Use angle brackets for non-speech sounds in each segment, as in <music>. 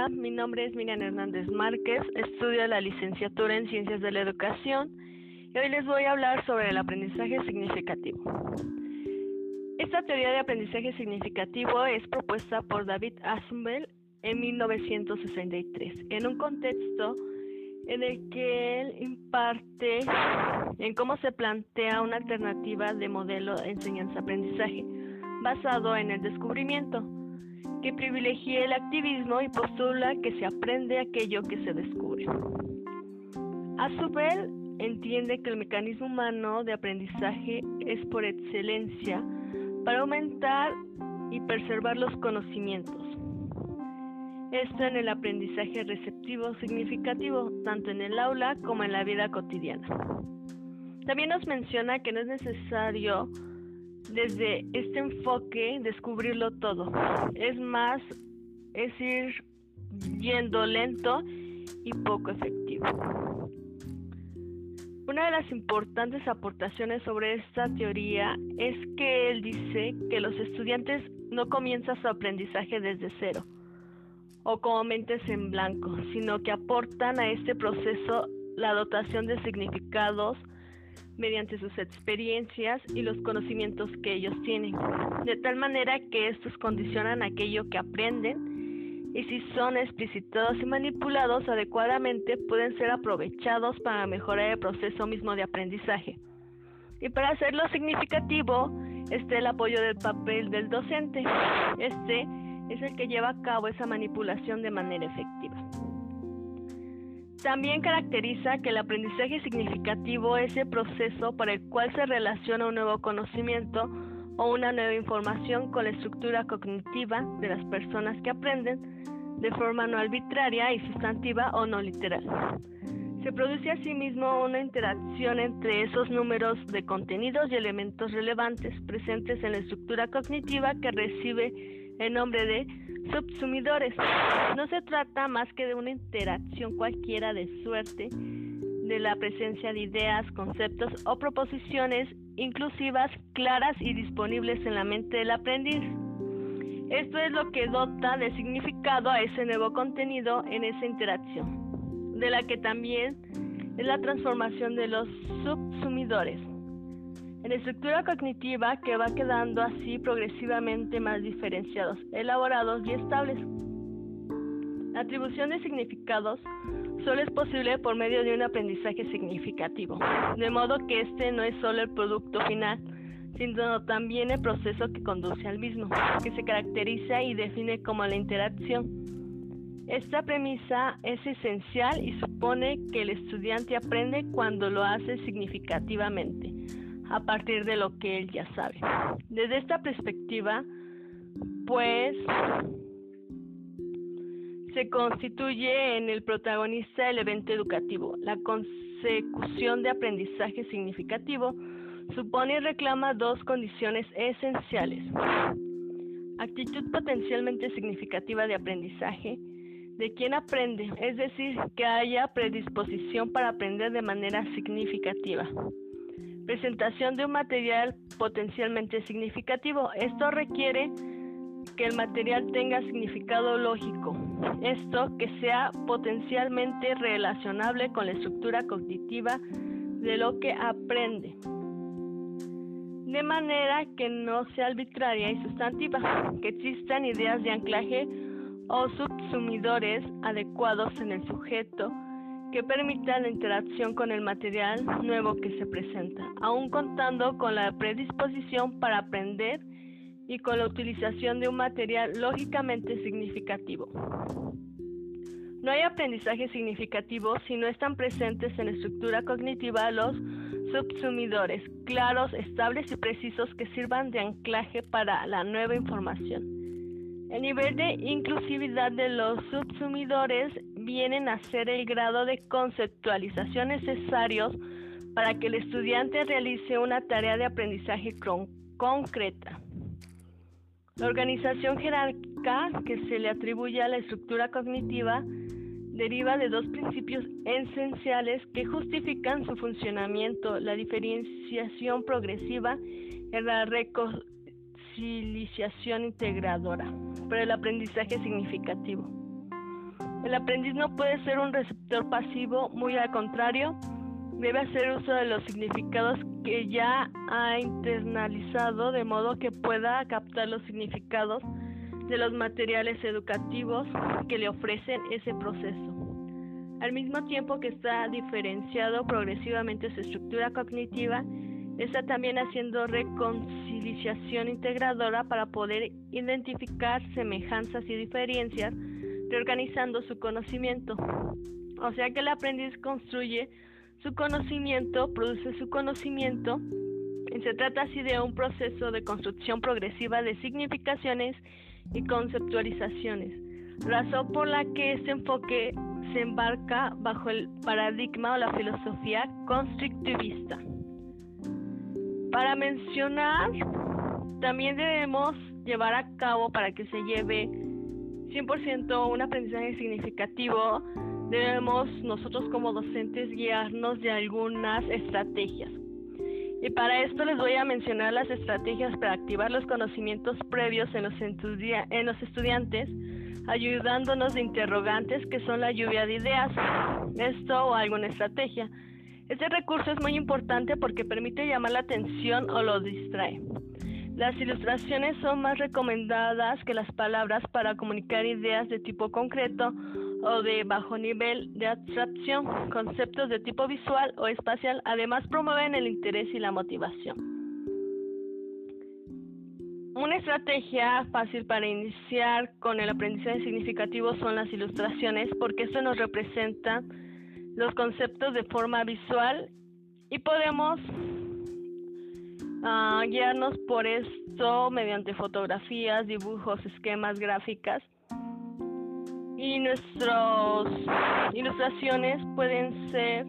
Hola, mi nombre es Miriam Hernández Márquez, estudio la licenciatura en Ciencias de la Educación y hoy les voy a hablar sobre el aprendizaje significativo. Esta teoría de aprendizaje significativo es propuesta por David Assenbell en 1963, en un contexto en el que él imparte en cómo se plantea una alternativa de modelo de enseñanza-aprendizaje basado en el descubrimiento que privilegia el activismo y postula que se aprende aquello que se descubre. A su vez, entiende que el mecanismo humano de aprendizaje es por excelencia para aumentar y preservar los conocimientos. Esto en el aprendizaje receptivo significativo, tanto en el aula como en la vida cotidiana. También nos menciona que no es necesario desde este enfoque descubrirlo todo. Es más, es ir yendo lento y poco efectivo. Una de las importantes aportaciones sobre esta teoría es que él dice que los estudiantes no comienzan su aprendizaje desde cero o como mentes en blanco, sino que aportan a este proceso la dotación de significados, mediante sus experiencias y los conocimientos que ellos tienen, de tal manera que estos condicionan aquello que aprenden y si son explicitados y manipulados adecuadamente pueden ser aprovechados para mejorar el proceso mismo de aprendizaje. Y para hacerlo significativo está el apoyo del papel del docente. Este es el que lleva a cabo esa manipulación de manera efectiva. También caracteriza que el aprendizaje significativo es el proceso para el cual se relaciona un nuevo conocimiento o una nueva información con la estructura cognitiva de las personas que aprenden de forma no arbitraria y sustantiva o no literal. Se produce asimismo una interacción entre esos números de contenidos y elementos relevantes presentes en la estructura cognitiva que recibe el nombre de subsumidores. No se trata más que de una interacción cualquiera de suerte de la presencia de ideas, conceptos o proposiciones inclusivas, claras y disponibles en la mente del aprendiz. Esto es lo que dota de significado a ese nuevo contenido en esa interacción, de la que también es la transformación de los subsumidores en estructura cognitiva que va quedando así progresivamente más diferenciados, elaborados y estables. La atribución de significados solo es posible por medio de un aprendizaje significativo, de modo que este no es solo el producto final, sino también el proceso que conduce al mismo, que se caracteriza y define como la interacción. Esta premisa es esencial y supone que el estudiante aprende cuando lo hace significativamente, a partir de lo que él ya sabe. Desde esta perspectiva, pues se constituye en el protagonista del evento educativo. La consecución de aprendizaje significativo supone y reclama dos condiciones esenciales. Actitud potencialmente significativa de aprendizaje de quien aprende, es decir, que haya predisposición para aprender de manera significativa. Presentación de un material potencialmente significativo. Esto requiere que el material tenga significado lógico. Esto que sea potencialmente relacionable con la estructura cognitiva de lo que aprende. De manera que no sea arbitraria y sustantiva, que existan ideas de anclaje o subsumidores adecuados en el sujeto que permita la interacción con el material nuevo que se presenta, aún contando con la predisposición para aprender y con la utilización de un material lógicamente significativo. No hay aprendizaje significativo si no están presentes en la estructura cognitiva los subsumidores, claros, estables y precisos que sirvan de anclaje para la nueva información. El nivel de inclusividad de los subsumidores vienen a ser el grado de conceptualización necesarios para que el estudiante realice una tarea de aprendizaje concreta. La organización jerárquica que se le atribuye a la estructura cognitiva deriva de dos principios esenciales que justifican su funcionamiento, la diferenciación progresiva y la reconciliación integradora para el aprendizaje significativo. El aprendiz no puede ser un receptor pasivo, muy al contrario, debe hacer uso de los significados que ya ha internalizado de modo que pueda captar los significados de los materiales educativos que le ofrecen ese proceso. Al mismo tiempo que está diferenciado progresivamente su estructura cognitiva, está también haciendo reconciliación integradora para poder identificar semejanzas y diferencias, reorganizando su conocimiento. O sea que el aprendiz construye su conocimiento, produce su conocimiento, y se trata así de un proceso de construcción progresiva de significaciones y conceptualizaciones, razón por la que este enfoque se embarca bajo el paradigma o la filosofía constructivista. Para mencionar, también debemos llevar a cabo para que se lleve 100% un aprendizaje significativo, debemos nosotros como docentes guiarnos de algunas estrategias. Y para esto les voy a mencionar las estrategias para activar los conocimientos previos en los, en los estudiantes, ayudándonos de interrogantes que son la lluvia de ideas, esto o alguna estrategia. Este recurso es muy importante porque permite llamar la atención o lo distrae. Las ilustraciones son más recomendadas que las palabras para comunicar ideas de tipo concreto o de bajo nivel de abstracción, conceptos de tipo visual o espacial, además promueven el interés y la motivación. Una estrategia fácil para iniciar con el aprendizaje significativo son las ilustraciones porque esto nos representa los conceptos de forma visual y podemos uh, guiarnos por esto mediante fotografías, dibujos, esquemas, gráficas. Y nuestras ilustraciones pueden ser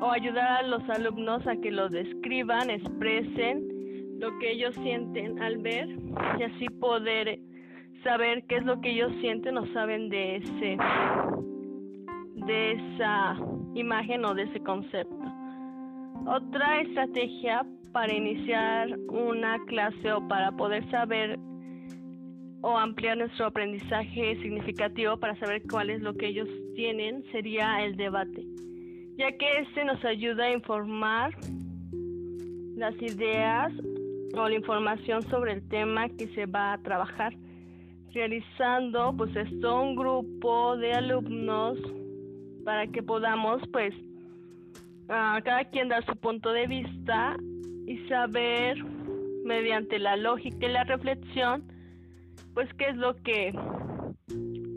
o ayudar a los alumnos a que lo describan, expresen lo que ellos sienten al ver y así poder saber qué es lo que ellos sienten o saben de ese de esa imagen o de ese concepto. Otra estrategia para iniciar una clase o para poder saber o ampliar nuestro aprendizaje significativo para saber cuál es lo que ellos tienen sería el debate, ya que este nos ayuda a informar las ideas o la información sobre el tema que se va a trabajar, realizando pues esto un grupo de alumnos para que podamos pues a cada quien dar su punto de vista y saber mediante la lógica y la reflexión pues qué es lo que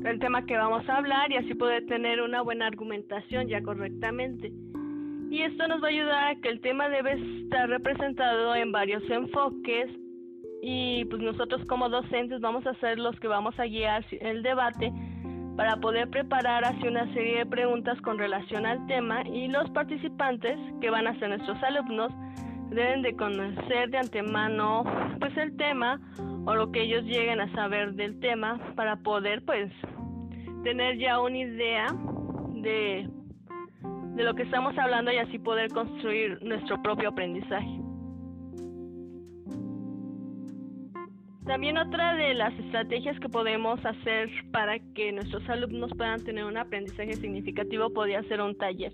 el tema que vamos a hablar y así poder tener una buena argumentación ya correctamente. Y esto nos va a ayudar a que el tema debe estar representado en varios enfoques y pues nosotros como docentes vamos a ser los que vamos a guiar el debate para poder preparar así una serie de preguntas con relación al tema y los participantes, que van a ser nuestros alumnos, deben de conocer de antemano pues el tema o lo que ellos lleguen a saber del tema para poder pues tener ya una idea de, de lo que estamos hablando y así poder construir nuestro propio aprendizaje. También otra de las estrategias que podemos hacer para que nuestros alumnos puedan tener un aprendizaje significativo podría ser un taller,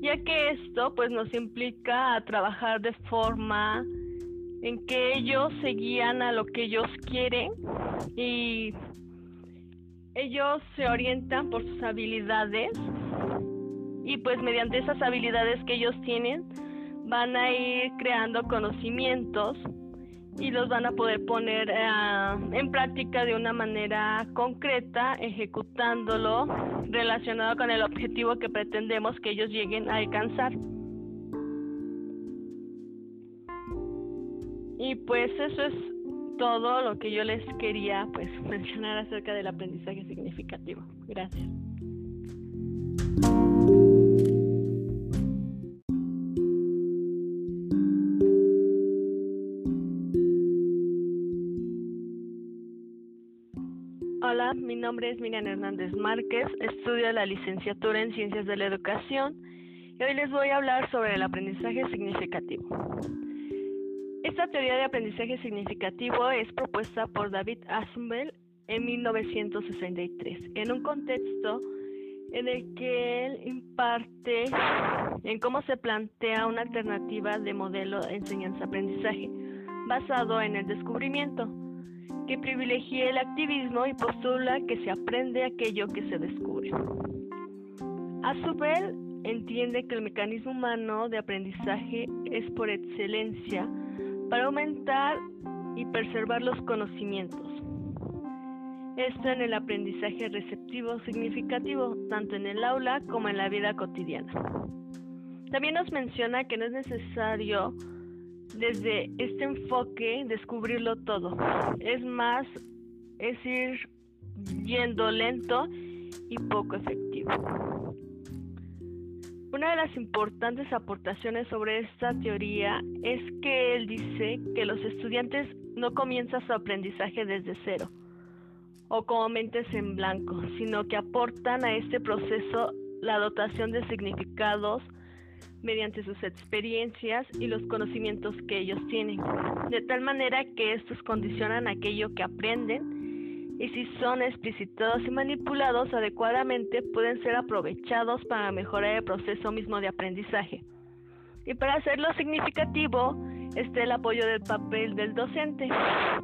ya que esto pues nos implica a trabajar de forma en que ellos se guían a lo que ellos quieren y ellos se orientan por sus habilidades y pues mediante esas habilidades que ellos tienen van a ir creando conocimientos y los van a poder poner eh, en práctica de una manera concreta, ejecutándolo relacionado con el objetivo que pretendemos que ellos lleguen a alcanzar. Y pues eso es todo lo que yo les quería pues <laughs> mencionar acerca del aprendizaje significativo. Gracias. Es Miriam Hernández Márquez, estudio la licenciatura en Ciencias de la Educación y hoy les voy a hablar sobre el aprendizaje significativo. Esta teoría de aprendizaje significativo es propuesta por David Assenbell en 1963, en un contexto en el que él imparte en cómo se plantea una alternativa de modelo de enseñanza-aprendizaje basado en el descubrimiento, que privilegia el activismo y postula que se aprende aquello que se descubre. A su vez, entiende que el mecanismo humano de aprendizaje es por excelencia para aumentar y preservar los conocimientos. Esto en el aprendizaje receptivo significativo, tanto en el aula como en la vida cotidiana. También nos menciona que no es necesario desde este enfoque descubrirlo todo. Es más, es ir yendo lento y poco efectivo. Una de las importantes aportaciones sobre esta teoría es que él dice que los estudiantes no comienzan su aprendizaje desde cero o como mentes en blanco, sino que aportan a este proceso la dotación de significados mediante sus experiencias y los conocimientos que ellos tienen, de tal manera que estos condicionan aquello que aprenden y si son explicitados y manipulados adecuadamente pueden ser aprovechados para mejorar el proceso mismo de aprendizaje. Y para hacerlo significativo está el apoyo del papel del docente.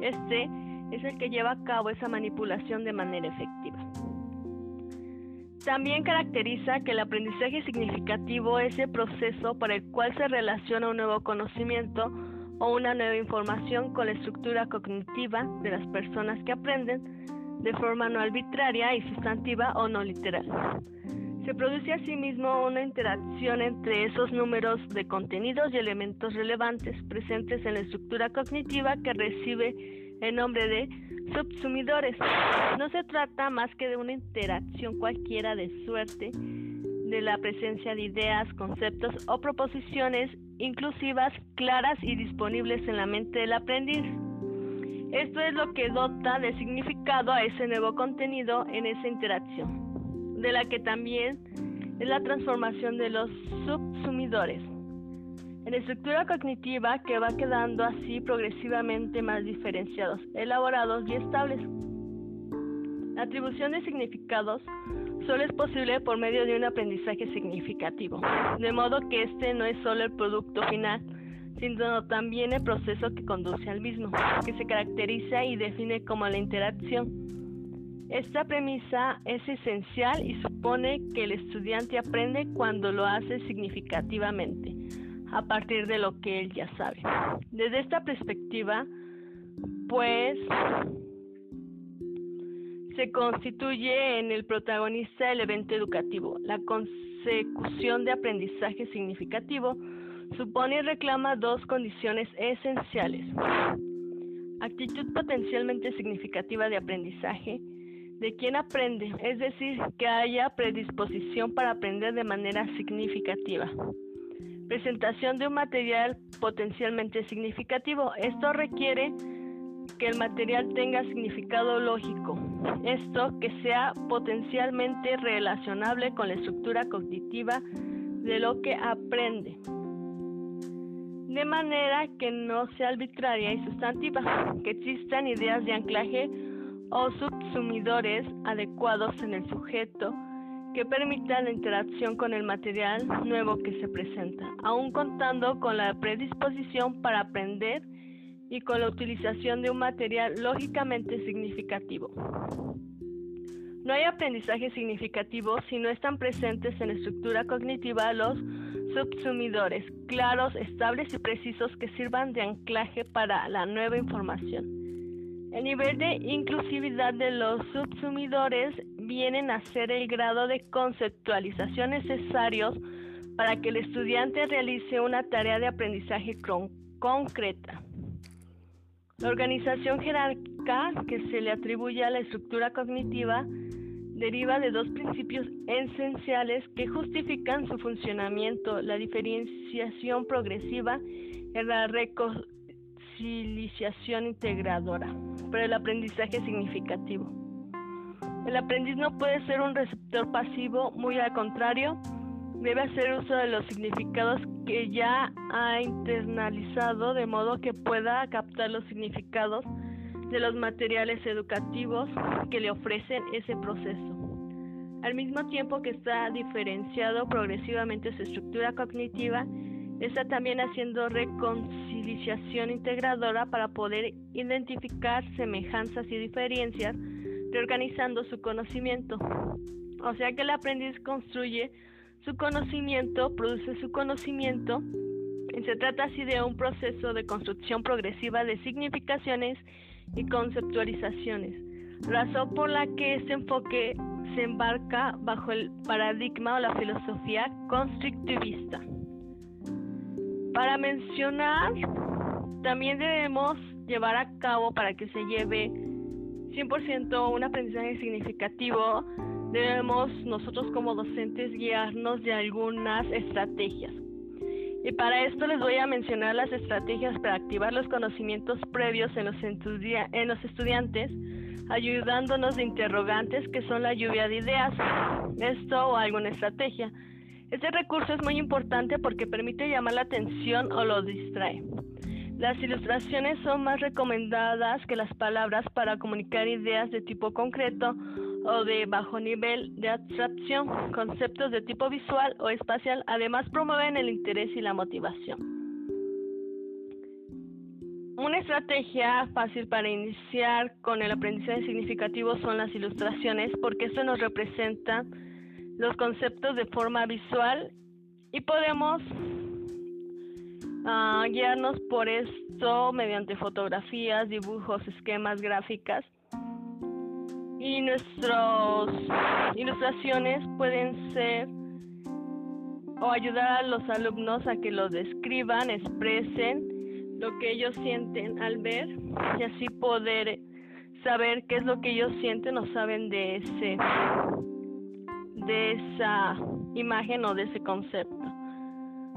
Este es el que lleva a cabo esa manipulación de manera efectiva. También caracteriza que el aprendizaje significativo es el proceso para el cual se relaciona un nuevo conocimiento o una nueva información con la estructura cognitiva de las personas que aprenden de forma no arbitraria y sustantiva o no literal. Se produce asimismo una interacción entre esos números de contenidos y elementos relevantes presentes en la estructura cognitiva que recibe el nombre de subsumidores. No se trata más que de una interacción cualquiera de suerte de la presencia de ideas, conceptos o proposiciones inclusivas, claras y disponibles en la mente del aprendiz. Esto es lo que dota de significado a ese nuevo contenido en esa interacción, de la que también es la transformación de los subsumidores en estructura cognitiva que va quedando así progresivamente más diferenciados, elaborados y estables. La atribución de significados solo es posible por medio de un aprendizaje significativo, de modo que este no es solo el producto final, sino también el proceso que conduce al mismo, que se caracteriza y define como la interacción. Esta premisa es esencial y supone que el estudiante aprende cuando lo hace significativamente, a partir de lo que él ya sabe. Desde esta perspectiva, pues se constituye en el protagonista del evento educativo. La consecución de aprendizaje significativo supone y reclama dos condiciones esenciales. Actitud potencialmente significativa de aprendizaje de quien aprende, es decir, que haya predisposición para aprender de manera significativa. Presentación de un material potencialmente significativo. Esto requiere que el material tenga significado lógico. Esto que sea potencialmente relacionable con la estructura cognitiva de lo que aprende. De manera que no sea arbitraria y sustantiva, que existan ideas de anclaje o subsumidores adecuados en el sujeto que permita la interacción con el material nuevo que se presenta, aún contando con la predisposición para aprender y con la utilización de un material lógicamente significativo. No hay aprendizaje significativo si no están presentes en la estructura cognitiva los subsumidores claros, estables y precisos que sirvan de anclaje para la nueva información. El nivel de inclusividad de los subsumidores vienen a ser el grado de conceptualización necesarios para que el estudiante realice una tarea de aprendizaje concreta. La organización jerárquica que se le atribuye a la estructura cognitiva deriva de dos principios esenciales que justifican su funcionamiento, la diferenciación progresiva y la reconciliación integradora para el aprendizaje significativo. El aprendiz no puede ser un receptor pasivo, muy al contrario, debe hacer uso de los significados que ya ha internalizado de modo que pueda captar los significados de los materiales educativos que le ofrecen ese proceso. Al mismo tiempo que está diferenciado progresivamente su estructura cognitiva, está también haciendo reconciliación integradora para poder identificar semejanzas y diferencias, reorganizando su conocimiento. O sea que el aprendiz construye su conocimiento, produce su conocimiento, y se trata así de un proceso de construcción progresiva de significaciones y conceptualizaciones, razón por la que este enfoque se embarca bajo el paradigma o la filosofía constructivista. Para mencionar, también debemos llevar a cabo para que se lleve 100% un aprendizaje significativo, debemos nosotros como docentes guiarnos de algunas estrategias. Y para esto les voy a mencionar las estrategias para activar los conocimientos previos en los, en los estudiantes, ayudándonos de interrogantes que son la lluvia de ideas, esto o alguna estrategia. Este recurso es muy importante porque permite llamar la atención o lo distrae. Las ilustraciones son más recomendadas que las palabras para comunicar ideas de tipo concreto o de bajo nivel de abstracción, conceptos de tipo visual o espacial, además promueven el interés y la motivación. Una estrategia fácil para iniciar con el aprendizaje significativo son las ilustraciones porque esto nos representa los conceptos de forma visual y podemos uh, guiarnos por esto mediante fotografías, dibujos, esquemas, gráficas y nuestras ilustraciones pueden ser o ayudar a los alumnos a que lo describan, expresen lo que ellos sienten al ver y así poder saber qué es lo que ellos sienten o saben de ese de esa imagen o de ese concepto.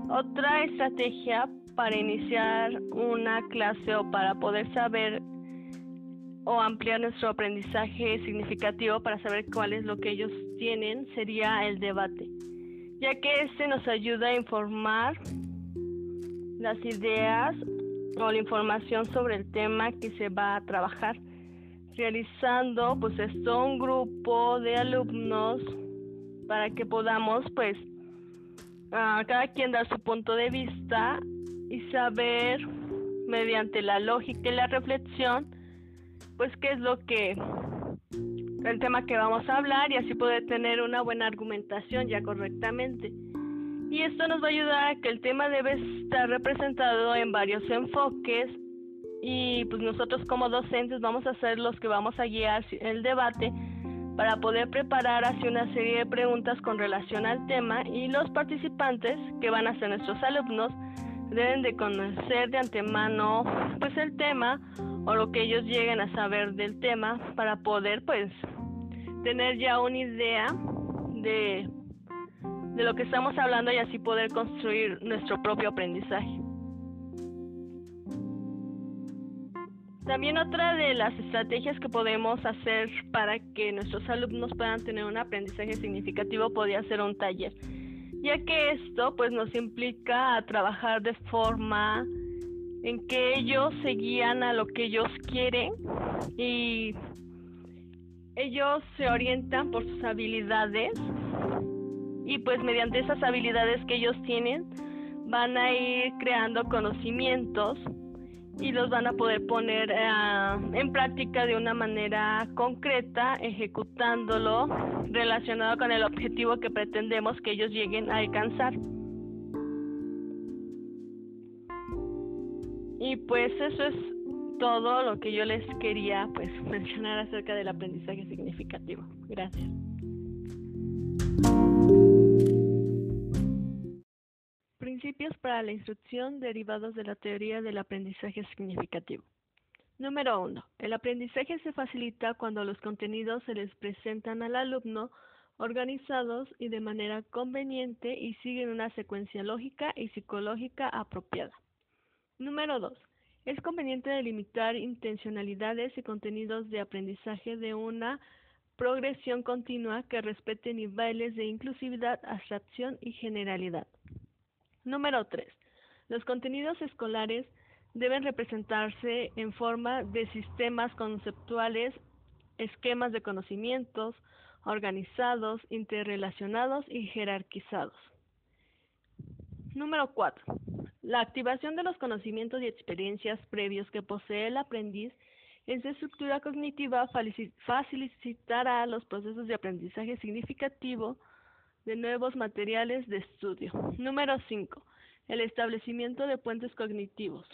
Otra estrategia para iniciar una clase o para poder saber o ampliar nuestro aprendizaje significativo para saber cuál es lo que ellos tienen sería el debate, ya que este nos ayuda a informar las ideas o la información sobre el tema que se va a trabajar, realizando pues esto un grupo de alumnos para que podamos pues a cada quien dar su punto de vista y saber mediante la lógica y la reflexión pues qué es lo que el tema que vamos a hablar y así poder tener una buena argumentación ya correctamente. Y esto nos va a ayudar a que el tema debe estar representado en varios enfoques y pues nosotros como docentes vamos a ser los que vamos a guiar el debate para poder preparar así una serie de preguntas con relación al tema y los participantes que van a ser nuestros alumnos deben de conocer de antemano pues el tema o lo que ellos lleguen a saber del tema para poder pues tener ya una idea de, de lo que estamos hablando y así poder construir nuestro propio aprendizaje. También otra de las estrategias que podemos hacer para que nuestros alumnos puedan tener un aprendizaje significativo podría ser un taller, ya que esto pues nos implica a trabajar de forma en que ellos se guían a lo que ellos quieren y ellos se orientan por sus habilidades y pues mediante esas habilidades que ellos tienen van a ir creando conocimientos y los van a poder poner eh, en práctica de una manera concreta, ejecutándolo relacionado con el objetivo que pretendemos que ellos lleguen a alcanzar. Y pues eso es todo lo que yo les quería pues <laughs> mencionar acerca del aprendizaje significativo. Gracias. Para la instrucción derivados de la teoría del aprendizaje significativo. Número 1. El aprendizaje se facilita cuando los contenidos se les presentan al alumno organizados y de manera conveniente y siguen una secuencia lógica y psicológica apropiada. Número 2. Es conveniente delimitar intencionalidades y contenidos de aprendizaje de una progresión continua que respete niveles de inclusividad, abstracción y generalidad. Número 3. Los contenidos escolares deben representarse en forma de sistemas conceptuales, esquemas de conocimientos, organizados, interrelacionados y jerarquizados. Número 4. La activación de los conocimientos y experiencias previos que posee el aprendiz en su estructura cognitiva facilitará los procesos de aprendizaje significativo de nuevos materiales de estudio. Número 5. El establecimiento de puentes cognitivos.